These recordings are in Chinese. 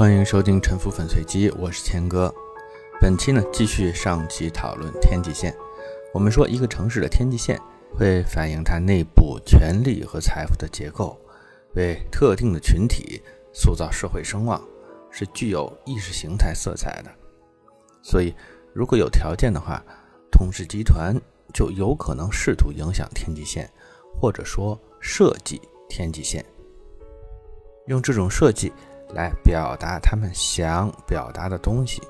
欢迎收听《沉浮粉碎机》，我是谦哥。本期呢，继续上期讨论天际线。我们说，一个城市的天际线会反映它内部权力和财富的结构，为特定的群体塑造社会声望，是具有意识形态色彩的。所以，如果有条件的话，统治集团就有可能试图影响天际线，或者说设计天际线，用这种设计。来表达他们想表达的东西。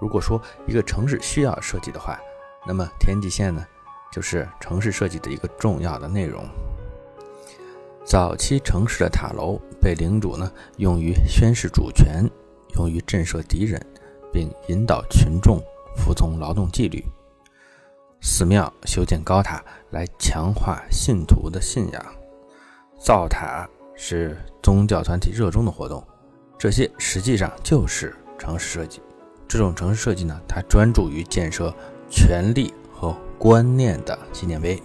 如果说一个城市需要设计的话，那么天际线呢，就是城市设计的一个重要的内容。早期城市的塔楼被领主呢用于宣示主权，用于震慑敌人，并引导群众服从劳动纪律。寺庙修建高塔来强化信徒的信仰，造塔是宗教团体热衷的活动。这些实际上就是城市设计。这种城市设计呢，它专注于建设权力和观念的纪念碑，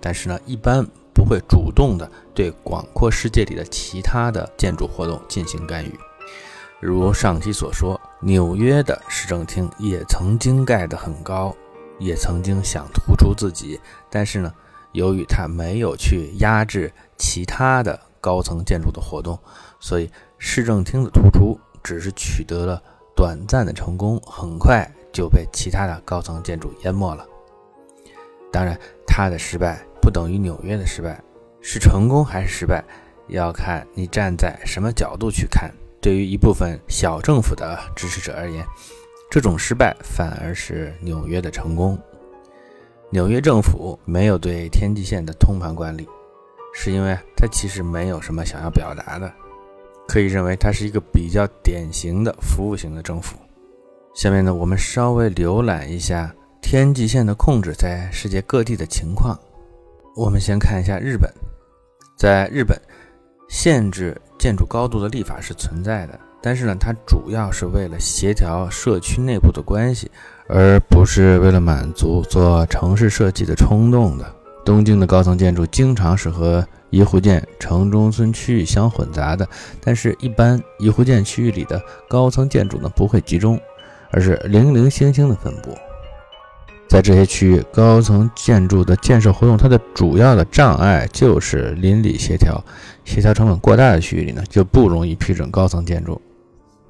但是呢，一般不会主动的对广阔世界里的其他的建筑活动进行干预。如上期所说，纽约的市政厅也曾经盖得很高，也曾经想突出自己，但是呢，由于它没有去压制其他的高层建筑的活动，所以。市政厅的突出只是取得了短暂的成功，很快就被其他的高层建筑淹没了。当然，它的失败不等于纽约的失败，是成功还是失败，要看你站在什么角度去看。对于一部分小政府的支持者而言，这种失败反而是纽约的成功。纽约政府没有对天际线的通盘管理，是因为它其实没有什么想要表达的。可以认为它是一个比较典型的服务型的政府。下面呢，我们稍微浏览一下天际线的控制在世界各地的情况。我们先看一下日本，在日本，限制建筑高度的立法是存在的，但是呢，它主要是为了协调社区内部的关系，而不是为了满足做城市设计的冲动的。东京的高层建筑经常是和一户建城中村区域相混杂的，但是，一般一户建区域里的高层建筑呢不会集中，而是零零星星的分布。在这些区域，高层建筑的建设活动，它的主要的障碍就是邻里协调，协调成本过大的区域里呢，就不容易批准高层建筑。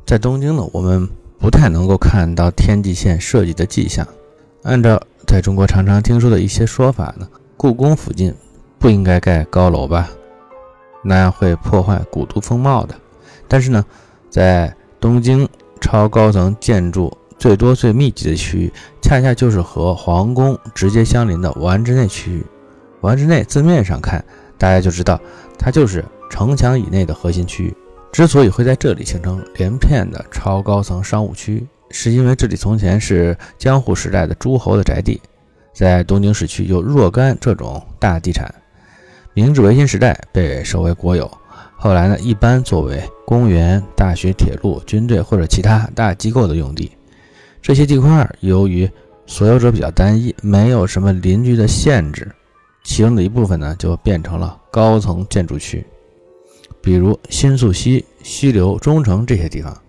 在东京呢，我们不太能够看到天际线设计的迹象。按照在中国常常听说的一些说法呢，故宫附近。不应该盖高楼吧，那样会破坏古都风貌的。但是呢，在东京超高层建筑最多最密集的区域，恰恰就是和皇宫直接相邻的丸之内区域。丸之内字面上看，大家就知道它就是城墙以内的核心区域。之所以会在这里形成连片的超高层商务区，是因为这里从前是江户时代的诸侯的宅地，在东京市区有若干这种大地产。明治维新时代被收为国有，后来呢，一般作为公园、大学、铁路、军队或者其他大机构的用地。这些地块由于所有者比较单一，没有什么邻居的限制，其中的一部分呢就变成了高层建筑区，比如新宿西、西流、中城这些地方。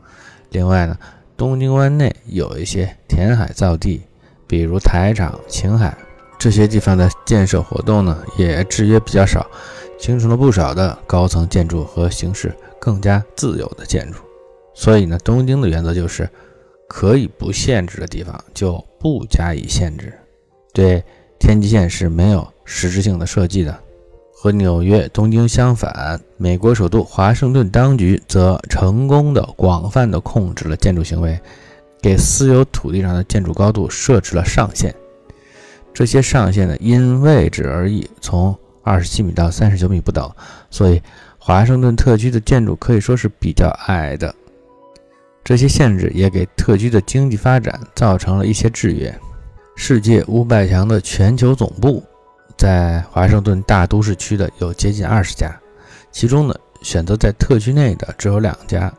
另外呢，东京湾内有一些填海造地，比如台场、晴海。这些地方的建设活动呢，也制约比较少，形成了不少的高层建筑和形式更加自由的建筑。所以呢，东京的原则就是，可以不限制的地方就不加以限制。对天际线是没有实质性的设计的。和纽约、东京相反，美国首都华盛顿当局则成功的广泛的控制了建筑行为，给私有土地上的建筑高度设置了上限。这些上限呢，因位置而异，从二十七米到三十九米不等，所以华盛顿特区的建筑可以说是比较矮的。这些限制也给特区的经济发展造成了一些制约。世界五百强的全球总部在华盛顿大都市区的有接近二十家，其中呢，选择在特区内的只有两家，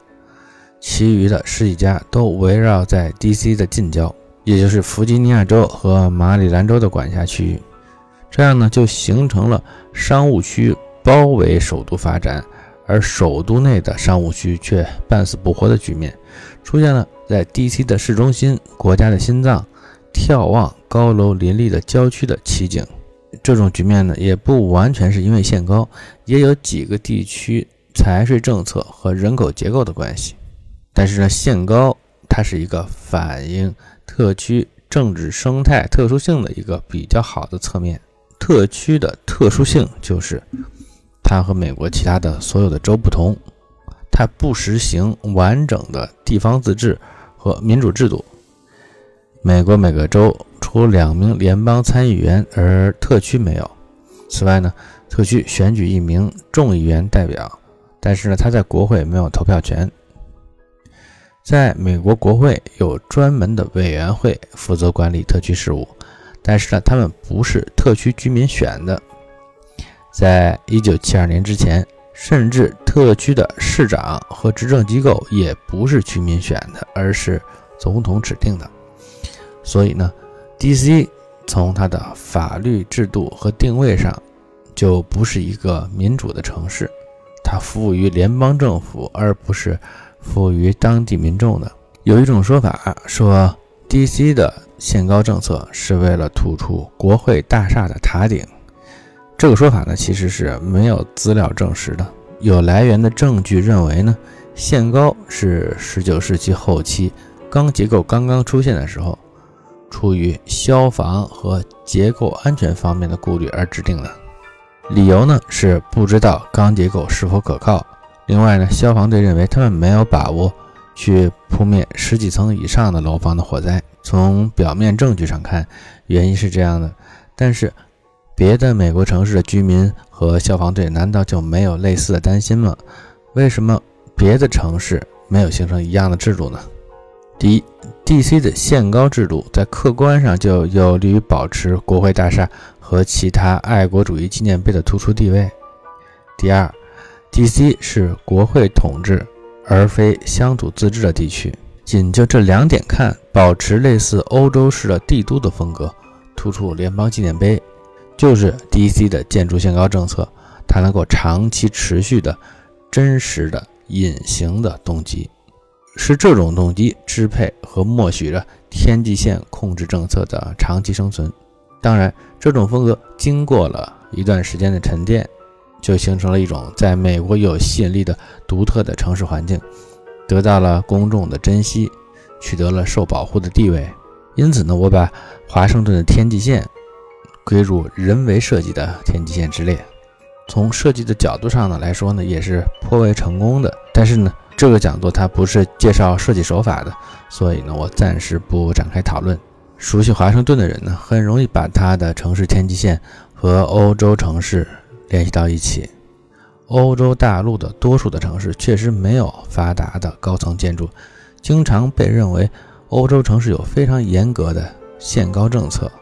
其余的十几家都围绕在 DC 的近郊。也就是弗吉尼亚州和马里兰州的管辖区域，这样呢就形成了商务区包围首都发展，而首都内的商务区却半死不活的局面，出现了在 DC 的市中心、国家的心脏、眺望高楼林立的郊区的奇景。这种局面呢，也不完全是因为限高，也有几个地区财税政策和人口结构的关系。但是呢，限高它是一个反映特区政治生态特殊性的一个比较好的侧面。特区的特殊性就是。它和美国其他的所有的州不同，它不实行完整的地方自治和民主制度。美国每个州除两名联邦参议员，而特区没有。此外呢，特区选举一名众议员代表，但是呢，他在国会没有投票权。在美国国会有专门的委员会负责管理特区事务，但是呢，他们不是特区居民选的。在一九七二年之前，甚至特区的市长和执政机构也不是居民选的，而是总统指定的。所以呢，D.C. 从它的法律制度和定位上，就不是一个民主的城市，它服务于联邦政府，而不是服务于当地民众的。有一种说法说，D.C. 的限高政策是为了突出国会大厦的塔顶。这个说法呢，其实是没有资料证实的。有来源的证据认为呢，限高是19世纪后期钢结构刚刚出现的时候，出于消防和结构安全方面的顾虑而制定的。理由呢是不知道钢结构是否可靠。另外呢，消防队认为他们没有把握去扑灭十几层以上的楼房的火灾。从表面证据上看，原因是这样的，但是。别的美国城市的居民和消防队难道就没有类似的担心吗？为什么别的城市没有形成一样的制度呢？第一，D.C. 的限高制度在客观上就有利于保持国会大厦和其他爱国主义纪念碑的突出地位。第二，D.C. 是国会统治而非乡土自治的地区。仅就这两点看，保持类似欧洲式的帝都的风格，突出联邦纪念碑。就是 D.C. 的建筑限高政策，它能够长期持续的、真实的、隐形的动机，是这种动机支配和默许着天际线控制政策的长期生存。当然，这种风格经过了一段时间的沉淀，就形成了一种在美国有吸引力的独特的城市环境，得到了公众的珍惜，取得了受保护的地位。因此呢，我把华盛顿的天际线。归入人为设计的天际线之列，从设计的角度上呢来说呢，也是颇为成功的。但是呢，这个讲座它不是介绍设计手法的，所以呢，我暂时不展开讨论。熟悉华盛顿的人呢，很容易把它的城市天际线和欧洲城市联系到一起。欧洲大陆的多数的城市确实没有发达的高层建筑，经常被认为欧洲城市有非常严格的限高政策。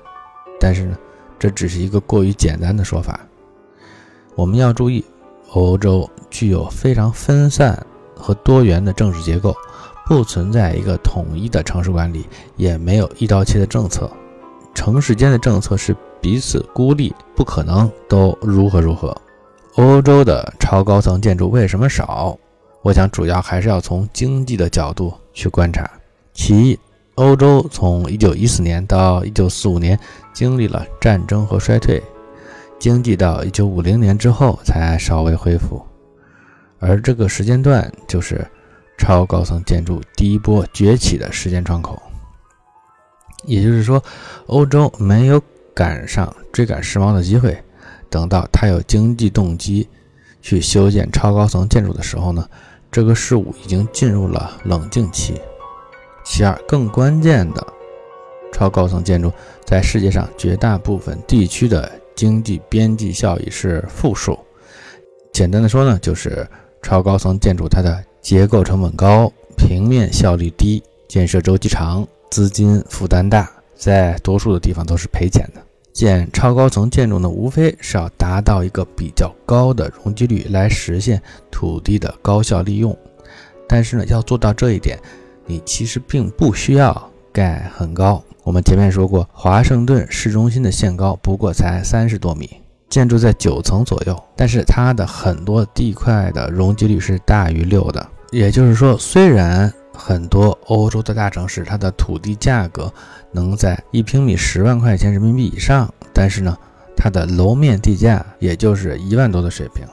但是呢。这只是一个过于简单的说法。我们要注意，欧洲具有非常分散和多元的政治结构，不存在一个统一的城市管理，也没有一刀切的政策。城市间的政策是彼此孤立，不可能都如何如何。欧洲的超高层建筑为什么少？我想主要还是要从经济的角度去观察。其一。欧洲从1914年到1945年经历了战争和衰退，经济到1950年之后才稍微恢复，而这个时间段就是超高层建筑第一波崛起的时间窗口。也就是说，欧洲没有赶上追赶时髦的机会，等到他有经济动机去修建超高层建筑的时候呢，这个事物已经进入了冷静期。其二，更关键的，超高层建筑在世界上绝大部分地区的经济边际效益是负数。简单的说呢，就是超高层建筑它的结构成本高，平面效率低，建设周期长，资金负担大，在多数的地方都是赔钱的。建超高层建筑呢，无非是要达到一个比较高的容积率，来实现土地的高效利用。但是呢，要做到这一点。你其实并不需要盖很高。我们前面说过，华盛顿市中心的限高不过才三十多米，建筑在九层左右，但是它的很多地块的容积率是大于六的。也就是说，虽然很多欧洲的大城市它的土地价格能在一平米十万块钱人民币以上，但是呢，它的楼面地价也就是一万多的水平，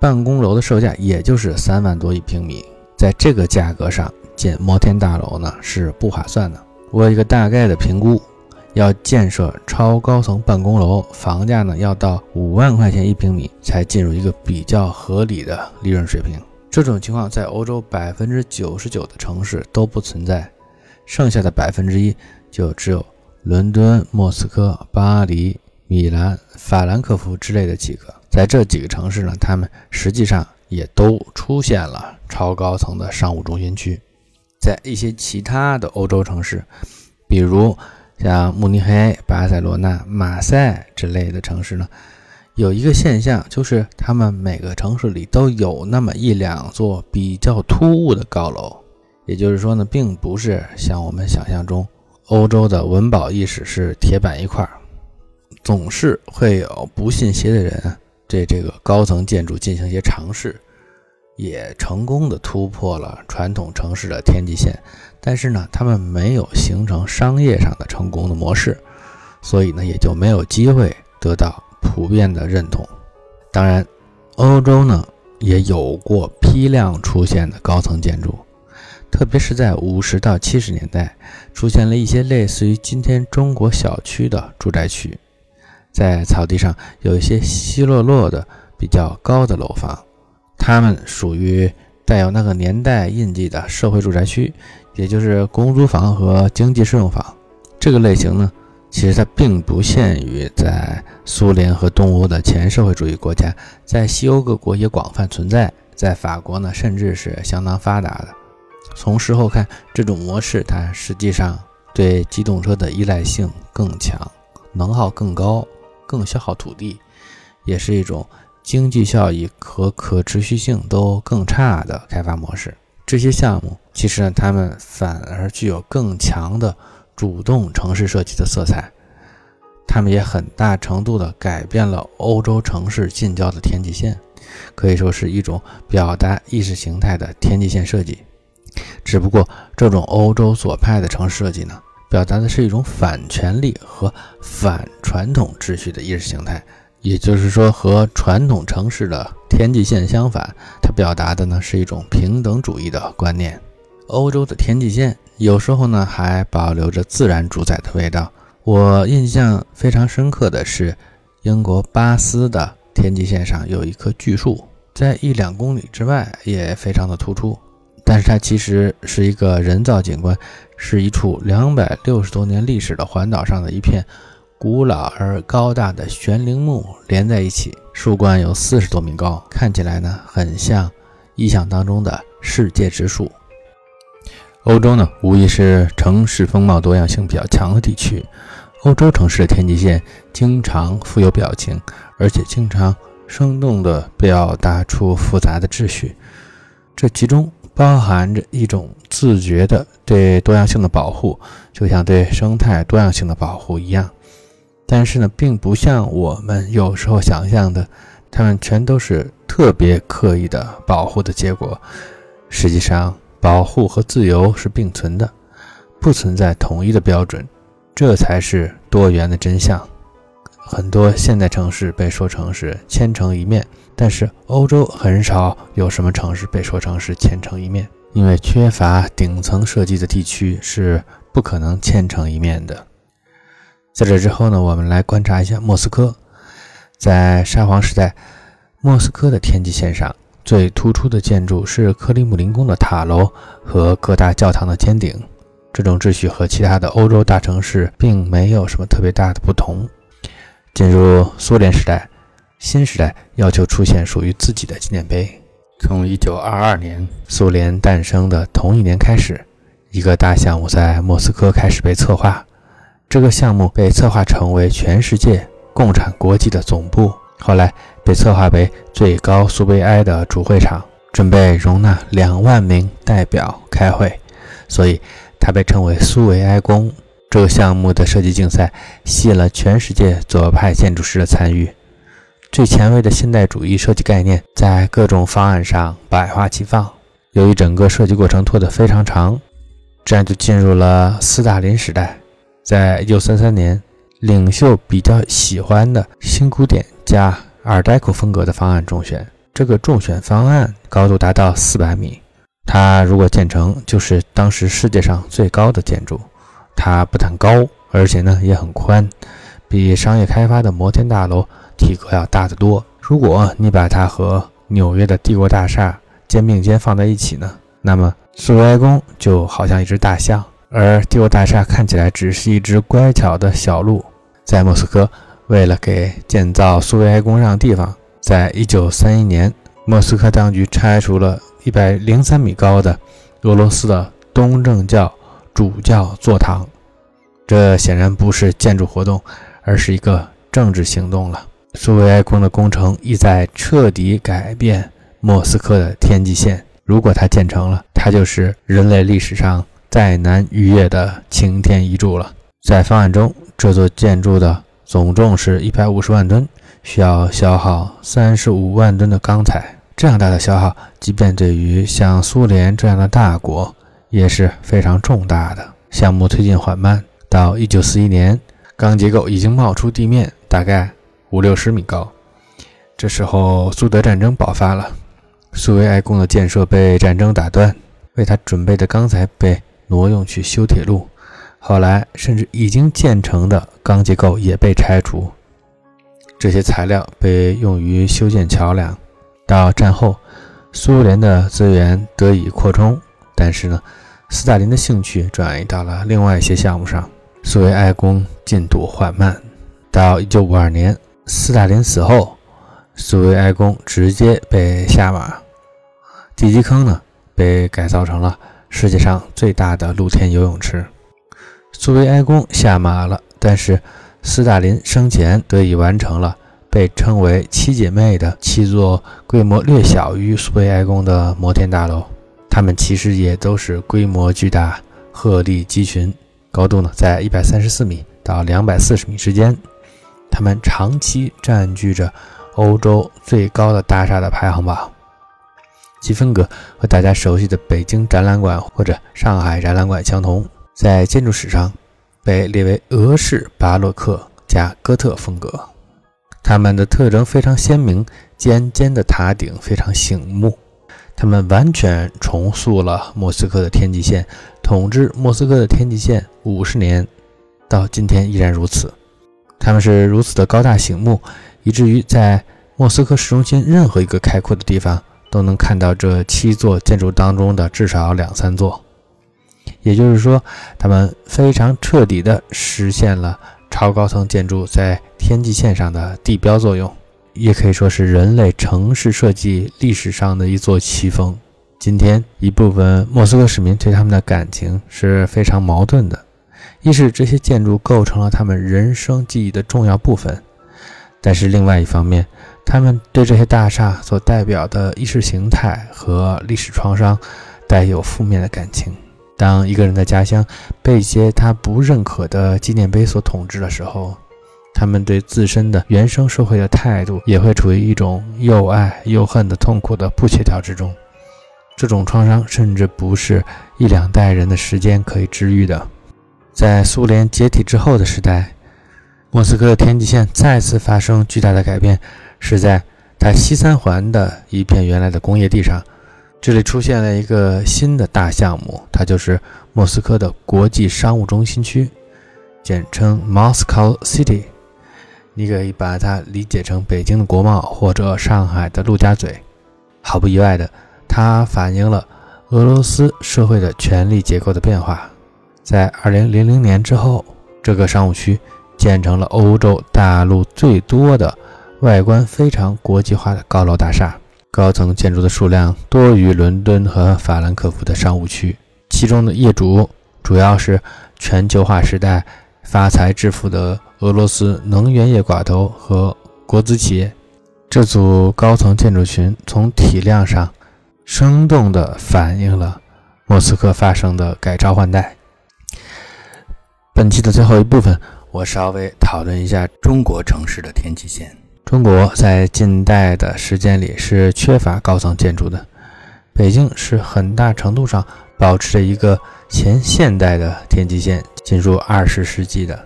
办公楼的售价也就是三万多一平米，在这个价格上建摩天大楼呢是不划算的。我有一个大概的评估。要建设超高层办公楼，房价呢要到五万块钱一平米才进入一个比较合理的利润水平。这种情况在欧洲百分之九十九的城市都不存在，剩下的百分之一就只有伦敦、莫斯科、巴黎、米兰、法兰克福之类的几个。在这几个城市呢，他们实际上也都出现了超高层的商务中心区。在一些其他的欧洲城市，比如。像慕尼黑、巴塞罗那、马赛之类的城市呢，有一个现象，就是他们每个城市里都有那么一两座比较突兀的高楼。也就是说呢，并不是像我们想象中，欧洲的文保意识是铁板一块，总是会有不信邪的人对这个高层建筑进行一些尝试。也成功的突破了传统城市的天际线，但是呢，他们没有形成商业上的成功的模式，所以呢，也就没有机会得到普遍的认同。当然，欧洲呢也有过批量出现的高层建筑，特别是在五十到七十年代，出现了一些类似于今天中国小区的住宅区，在草地上有一些稀落落的比较高的楼房。它们属于带有那个年代印记的社会住宅区，也就是公租房和经济适用房。这个类型呢，其实它并不限于在苏联和东欧的前社会主义国家，在西欧各国也广泛存在。在法国呢，甚至是相当发达的。从事后看，这种模式它实际上对机动车的依赖性更强，能耗更高，更消耗土地，也是一种。经济效益和可持续性都更差的开发模式，这些项目其实呢，它们反而具有更强的主动城市设计的色彩，它们也很大程度的改变了欧洲城市近郊的天际线，可以说是一种表达意识形态的天际线设计。只不过，这种欧洲左派的城市设计呢，表达的是一种反权力和反传统秩序的意识形态。也就是说，和传统城市的天际线相反，它表达的呢是一种平等主义的观念。欧洲的天际线有时候呢还保留着自然主宰的味道。我印象非常深刻的是，英国巴斯的天际线上有一棵巨树，在一两公里之外也非常的突出，但是它其实是一个人造景观，是一处两百六十多年历史的环岛上的一片。古老而高大的悬铃木连在一起，树冠有四十多米高，看起来呢很像意象当中的世界之树。欧洲呢无疑是城市风貌多样性比较强的地区，欧洲城市的天际线经常富有表情，而且经常生动地表达出复杂的秩序，这其中包含着一种自觉的对多样性的保护，就像对生态多样性的保护一样。但是呢，并不像我们有时候想象的，它们全都是特别刻意的保护的结果。实际上，保护和自由是并存的，不存在统一的标准，这才是多元的真相。很多现代城市被说成是千城一面，但是欧洲很少有什么城市被说成是千城一面，因为缺乏顶层设计的地区是不可能千城一面的。在这之后呢，我们来观察一下莫斯科。在沙皇时代，莫斯科的天际线上最突出的建筑是克里姆林宫的塔楼和各大教堂的尖顶。这种秩序和其他的欧洲大城市并没有什么特别大的不同。进入苏联时代，新时代要求出现属于自己的纪念碑。从1922年苏联诞生的同一年开始，一个大项目在莫斯科开始被策划。这个项目被策划成为全世界共产国际的总部，后来被策划为最高苏维埃的主会场，准备容纳两万名代表开会，所以它被称为苏维埃宫。这个项目的设计竞赛吸引了全世界左派建筑师的参与。最前卫的现代主义设计概念在各种方案上百花齐放。由于整个设计过程拖得非常长，这样就进入了斯大林时代。在一九三三年，领袖比较喜欢的新古典加尔代库风格的方案中选。这个中选方案高度达到四百米，它如果建成，就是当时世界上最高的建筑。它不但高，而且呢也很宽，比商业开发的摩天大楼体格要大得多。如果你把它和纽约的帝国大厦肩并肩放在一起呢，那么苏维埃宫就好像一只大象，而帝国大厦看起来只是一只乖巧的小鹿。在莫斯科，为了给建造苏维埃宫让地方，在一九三一年，莫斯科当局拆除了一百零三米高的俄罗斯的东正教。主教座堂，这显然不是建筑活动，而是一个政治行动了。苏维埃宫的工程意在彻底改变莫斯科的天际线。如果它建成了，它就是人类历史上再难逾越的擎天一柱了。在方案中，这座建筑的总重是一百五十万吨，需要消耗三十五万吨的钢材。这样大的消耗，即便对于像苏联这样的大国，也是非常重大的项目，推进缓慢。到一九四一年，钢结构已经冒出地面，大概五六十米高。这时候，苏德战争爆发了，苏维埃宫的建设被战争打断，为他准备的钢材被挪用去修铁路。后来，甚至已经建成的钢结构也被拆除，这些材料被用于修建桥梁。到战后，苏联的资源得以扩充，但是呢？斯大林的兴趣转移到了另外一些项目上，苏维埃宫进度缓慢。到1952年，斯大林死后，苏维埃宫直接被下马，地基坑呢被改造成了世界上最大的露天游泳池。苏维埃宫下马了，但是斯大林生前得以完成了被称为“七姐妹”的七座规模略小于苏维埃宫的摩天大楼。它们其实也都是规模巨大、鹤立鸡群，高度呢在一百三十四米到两百四十米之间。它们长期占据着欧洲最高的大厦的排行榜，其风格和大家熟悉的北京展览馆或者上海展览馆相同，在建筑史上被列为俄式巴洛克加哥特风格。它们的特征非常鲜明，尖尖的塔顶非常醒目。他们完全重塑了莫斯科的天际线，统治莫斯科的天际线五十年，到今天依然如此。他们是如此的高大醒目，以至于在莫斯科市中心任何一个开阔的地方都能看到这七座建筑当中的至少两三座。也就是说，他们非常彻底地实现了超高层建筑在天际线上的地标作用。也可以说是人类城市设计历史上的一座奇峰。今天，一部分莫斯科市民对他们的感情是非常矛盾的：一是这些建筑构成了他们人生记忆的重要部分；但是另外一方面，他们对这些大厦所代表的意识形态和历史创伤带有负面的感情。当一个人的家乡被一些他不认可的纪念碑所统治的时候，他们对自身的原生社会的态度也会处于一种又爱又恨的痛苦的不协调之中。这种创伤甚至不是一两代人的时间可以治愈的。在苏联解体之后的时代，莫斯科的天际线再次发生巨大的改变，是在它西三环的一片原来的工业地上，这里出现了一个新的大项目，它就是莫斯科的国际商务中心区，简称 Moscow City。你可以把它理解成北京的国贸或者上海的陆家嘴。毫不意外的，它反映了俄罗斯社会的权力结构的变化。在2000年之后，这个商务区建成了欧洲大陆最多的、外观非常国际化的高楼大厦，高层建筑的数量多于伦敦和法兰克福的商务区。其中的业主主要是全球化时代发财致富的。俄罗斯能源业寡头和国资企业，这组高层建筑群从体量上生动地反映了莫斯科发生的改朝换代。本期的最后一部分，我稍微讨论一下中国城市的天际线。中国在近代的时间里是缺乏高层建筑的，北京是很大程度上保持着一个前现代的天际线进入二十世纪的。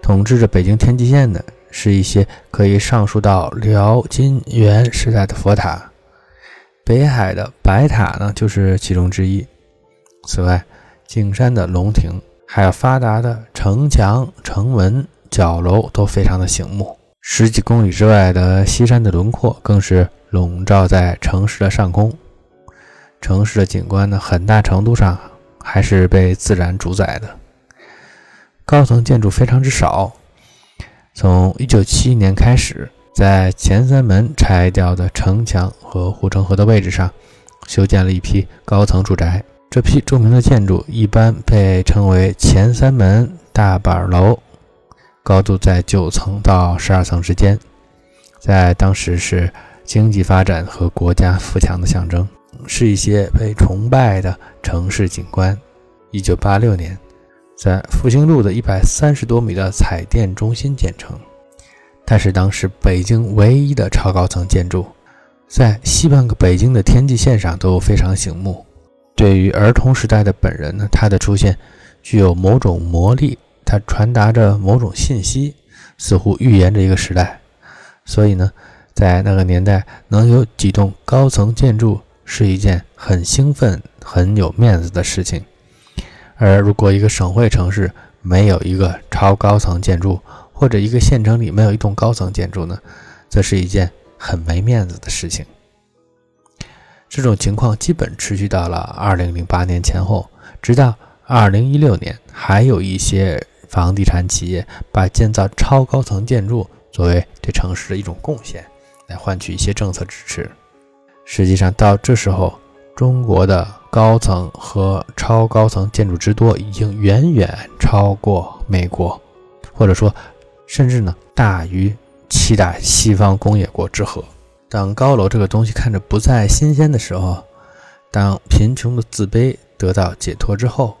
统治着北京天际线的是一些可以上溯到辽、金、元时代的佛塔，北海的白塔呢就是其中之一。此外，景山的龙亭，还有发达的城墙、城门、角楼都非常的醒目。十几公里之外的西山的轮廓，更是笼罩在城市的上空。城市的景观呢，很大程度上还是被自然主宰的。高层建筑非常之少。从1971年开始，在前三门拆掉的城墙和护城河的位置上，修建了一批高层住宅。这批著名的建筑一般被称为前三门大板楼，高度在九层到十二层之间，在当时是经济发展和国家富强的象征，是一些被崇拜的城市景观。一九八六年，在复兴路的一百三十多米的彩电中心建成，它是当时北京唯一的超高层建筑，在西半个北京的天际线上都非常醒目。对于儿童时代的本人呢，他的出现具有某种魔力，它传达着某种信息，似乎预言着一个时代。所以呢，在那个年代，能有几栋高层建筑是一件很兴奋、很有面子的事情。而如果一个省会城市没有一个超高层建筑，或者一个县城里没有一栋高层建筑呢，则是一件很没面子的事情。这种情况基本持续到了二零零八年前后，直到二零一六年，还有一些房地产企业把建造超高层建筑作为对城市的一种贡献，来换取一些政策支持。实际上，到这时候，中国的高层和超高层建筑之多，已经远远超过美国，或者说，甚至呢大于七大西方工业国之和。当高楼这个东西看着不再新鲜的时候，当贫穷的自卑得到解脱之后，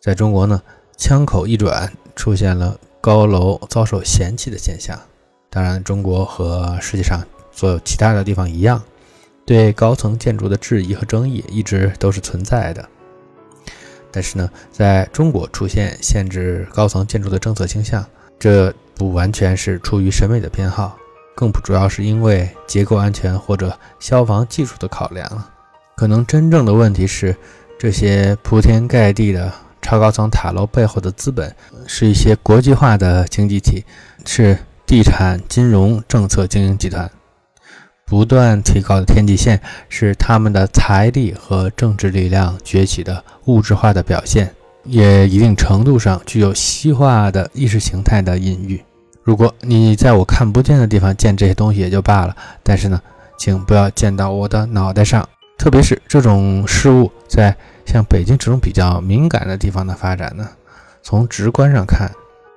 在中国呢，枪口一转，出现了高楼遭受嫌弃的现象。当然，中国和世界上所有其他的地方一样，对高层建筑的质疑和争议一直都是存在的。但是呢，在中国出现限制高层建筑的政策倾向，这不完全是出于审美的偏好。更不主要是因为结构安全或者消防技术的考量，可能真正的问题是，这些铺天盖地的超高层塔楼背后的资本是一些国际化的经济体，是地产、金融、政策经营集团。不断提高的天际线是他们的财力和政治力量崛起的物质化的表现，也一定程度上具有西化的意识形态的隐喻。如果你在我看不见的地方建这些东西也就罢了，但是呢，请不要建到我的脑袋上。特别是这种事物在像北京这种比较敏感的地方的发展呢，从直观上看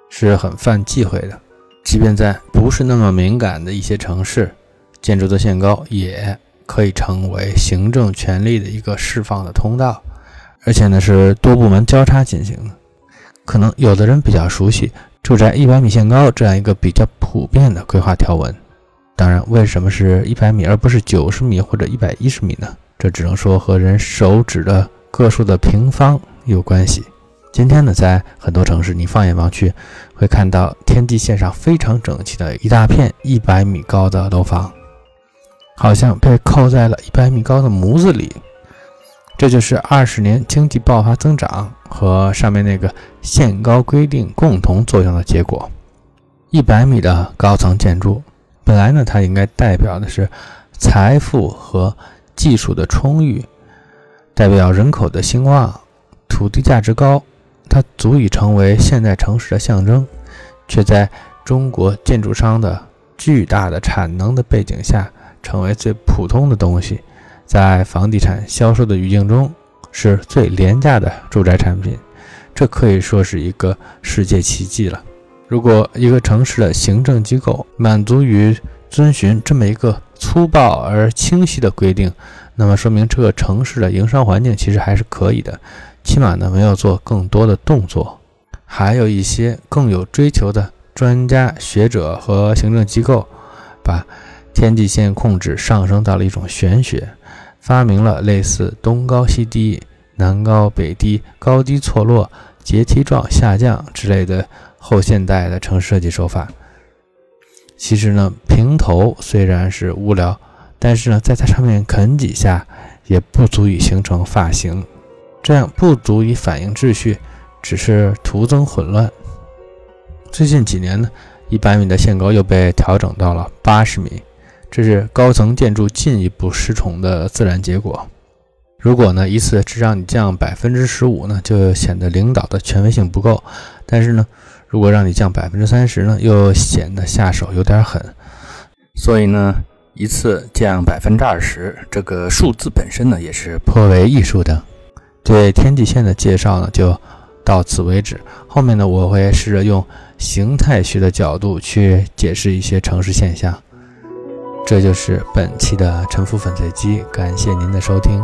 是很犯忌讳的。即便在不是那么敏感的一些城市，建筑的限高也可以成为行政权力的一个释放的通道，而且呢是多部门交叉进行的。可能有的人比较熟悉。住宅一百米限高这样一个比较普遍的规划条文，当然，为什么是一百米而不是九十米或者一百一十米呢？这只能说和人手指的个数的平方有关系。今天呢，在很多城市，你放眼望去，会看到天际线上非常整齐的一大片一百米高的楼房，好像被扣在了一百米高的模子里。这就是二十年经济爆发增长和上面那个限高规定共同作用的结果。一百米的高层建筑，本来呢，它应该代表的是财富和技术的充裕，代表人口的兴旺，土地价值高，它足以成为现代城市的象征，却在中国建筑商的巨大的产能的背景下，成为最普通的东西。在房地产销售的语境中，是最廉价的住宅产品，这可以说是一个世界奇迹了。如果一个城市的行政机构满足于遵循这么一个粗暴而清晰的规定，那么说明这个城市的营商环境其实还是可以的，起码呢没有做更多的动作。还有一些更有追求的专家学者和行政机构把天际线控制上升到了一种玄学，发明了类似东高西低、南高北低、高低错落、阶梯状下降之类的后现代的城市设计手法。其实呢，平头虽然是无聊，但是呢，在它上面啃几下也不足以形成发型，这样不足以反映秩序，只是徒增混乱。最近几年呢，一百米的限高又被调整到了八十米，这是高层建筑进一步失重的自然结果。如果呢一次只让你降百分之十五呢，就显得领导的权威性不够；但是呢，如果让你降百分之三十呢，又显得下手有点狠。所以呢，一次降百分之二十，这个数字本身呢也是颇为艺术的。对天际线的介绍呢，就到此为止。后面呢，我会试着用。形态学的角度去解释一些城市现象，这就是本期的沉浮粉碎机。感谢您的收听。